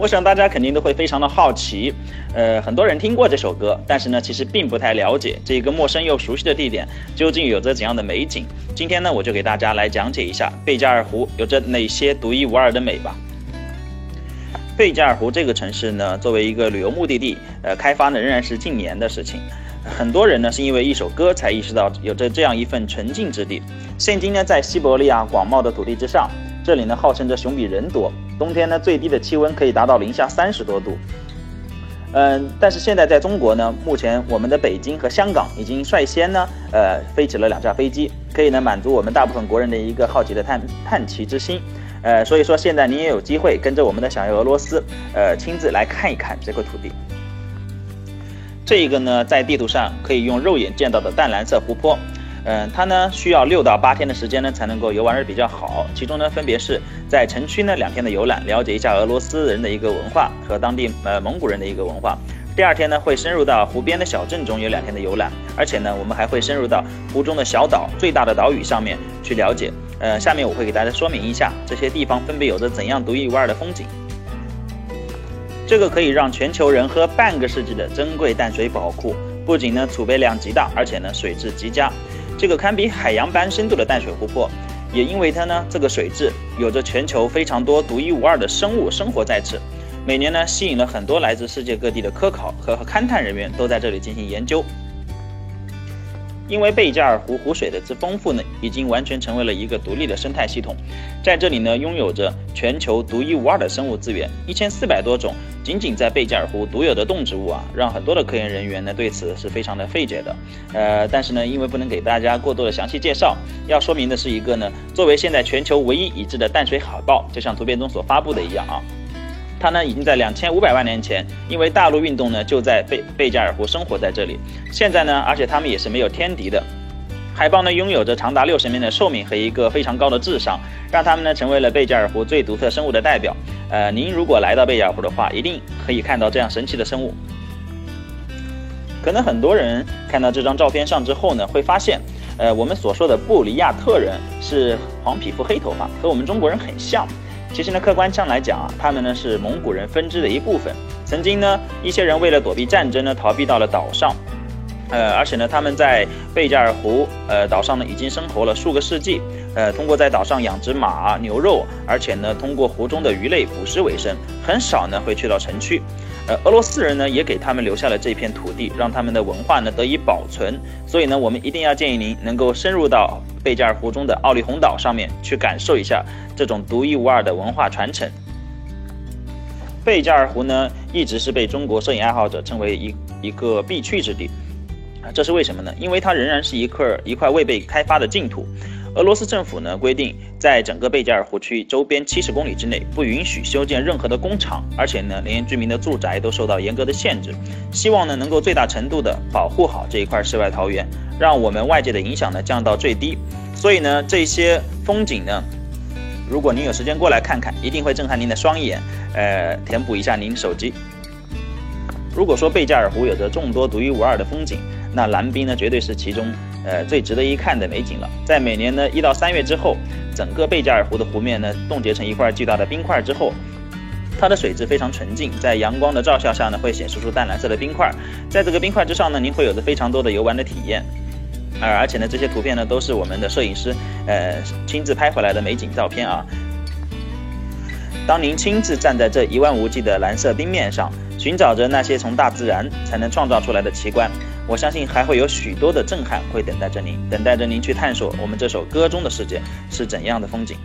我想大家肯定都会非常的好奇，呃，很多人听过这首歌，但是呢，其实并不太了解这个陌生又熟悉的地点究竟有着怎样的美景。今天呢，我就给大家来讲解一下贝加尔湖有着哪些独一无二的美吧。贝加尔湖这个城市呢，作为一个旅游目的地，呃，开发呢仍然是近年的事情。很多人呢是因为一首歌才意识到有着这样一份纯净之地。现今呢，在西伯利亚广袤的土地之上，这里呢号称着熊比人多，冬天呢最低的气温可以达到零下三十多度。嗯，但是现在在中国呢，目前我们的北京和香港已经率先呢，呃，飞起了两架飞机，可以呢满足我们大部分国人的一个好奇的探探奇之心。呃，所以说现在你也有机会跟着我们的小游俄罗斯，呃，亲自来看一看这块土地。这一个呢，在地图上可以用肉眼见到的淡蓝色湖泊，嗯，它呢需要六到八天的时间呢才能够游玩的比较好。其中呢，分别是在城区呢两天的游览，了解一下俄罗斯人的一个文化和当地呃蒙古人的一个文化。第二天呢，会深入到湖边的小镇中有两天的游览，而且呢，我们还会深入到湖中的小岛、最大的岛屿上面去了解。呃，下面我会给大家说明一下这些地方分别有着怎样独一无二的风景。这个可以让全球人喝半个世纪的珍贵淡水宝库，不仅呢储备量极大，而且呢水质极佳。这个堪比海洋般深度的淡水湖泊，也因为它呢这个水质有着全球非常多独一无二的生物生活在此。每年呢吸引了很多来自世界各地的科考和勘探人员都在这里进行研究。因为贝加尔湖湖水的之丰富呢，已经完全成为了一个独立的生态系统，在这里呢，拥有着全球独一无二的生物资源，一千四百多种仅仅在贝加尔湖独有的动植物啊，让很多的科研人员呢对此是非常的费解的。呃，但是呢，因为不能给大家过多的详细介绍，要说明的是一个呢，作为现在全球唯一已知的淡水海豹，就像图片中所发布的一样啊。它呢，已经在两千五百万年前，因为大陆运动呢，就在贝贝加尔湖生活在这里。现在呢，而且它们也是没有天敌的。海豹呢，拥有着长达六十年的寿命和一个非常高的智商，让它们呢，成为了贝加尔湖最独特生物的代表。呃，您如果来到贝加尔湖的话，一定可以看到这样神奇的生物。可能很多人看到这张照片上之后呢，会发现，呃，我们所说的布里亚特人是黄皮肤黑头发，和我们中国人很像。其实呢，客观上来讲啊，他们呢是蒙古人分支的一部分。曾经呢，一些人为了躲避战争呢，逃避到了岛上。呃，而且呢，他们在贝加尔湖呃岛上呢，已经生活了数个世纪。呃，通过在岛上养殖马、牛肉，而且呢，通过湖中的鱼类捕食为生，很少呢会去到城区。俄罗斯人呢也给他们留下了这片土地，让他们的文化呢得以保存。所以呢，我们一定要建议您能够深入到贝加尔湖中的奥利洪岛上面去感受一下这种独一无二的文化传承。贝加尔湖呢，一直是被中国摄影爱好者称为一一个必去之地。啊，这是为什么呢？因为它仍然是一块一块未被开发的净土。俄罗斯政府呢规定，在整个贝加尔湖区周边七十公里之内不允许修建任何的工厂，而且呢，连居民的住宅都受到严格的限制。希望呢能够最大程度的保护好这一块世外桃源，让我们外界的影响呢降到最低。所以呢，这些风景呢，如果您有时间过来看看，一定会震撼您的双眼，呃，填补一下您手机。如果说贝加尔湖有着众多独一无二的风景，那蓝冰呢绝对是其中。呃，最值得一看的美景了。在每年呢一到三月之后，整个贝加尔湖的湖面呢冻结成一块巨大的冰块之后，它的水质非常纯净，在阳光的照射下呢会显示出淡蓝色的冰块。在这个冰块之上呢，您会有着非常多的游玩的体验。呃，而且呢这些图片呢都是我们的摄影师呃亲自拍回来的美景照片啊。当您亲自站在这一望无际的蓝色冰面上，寻找着那些从大自然才能创造出来的奇观。我相信还会有许多的震撼会等待着您，等待着您去探索我们这首歌中的世界是怎样的风景。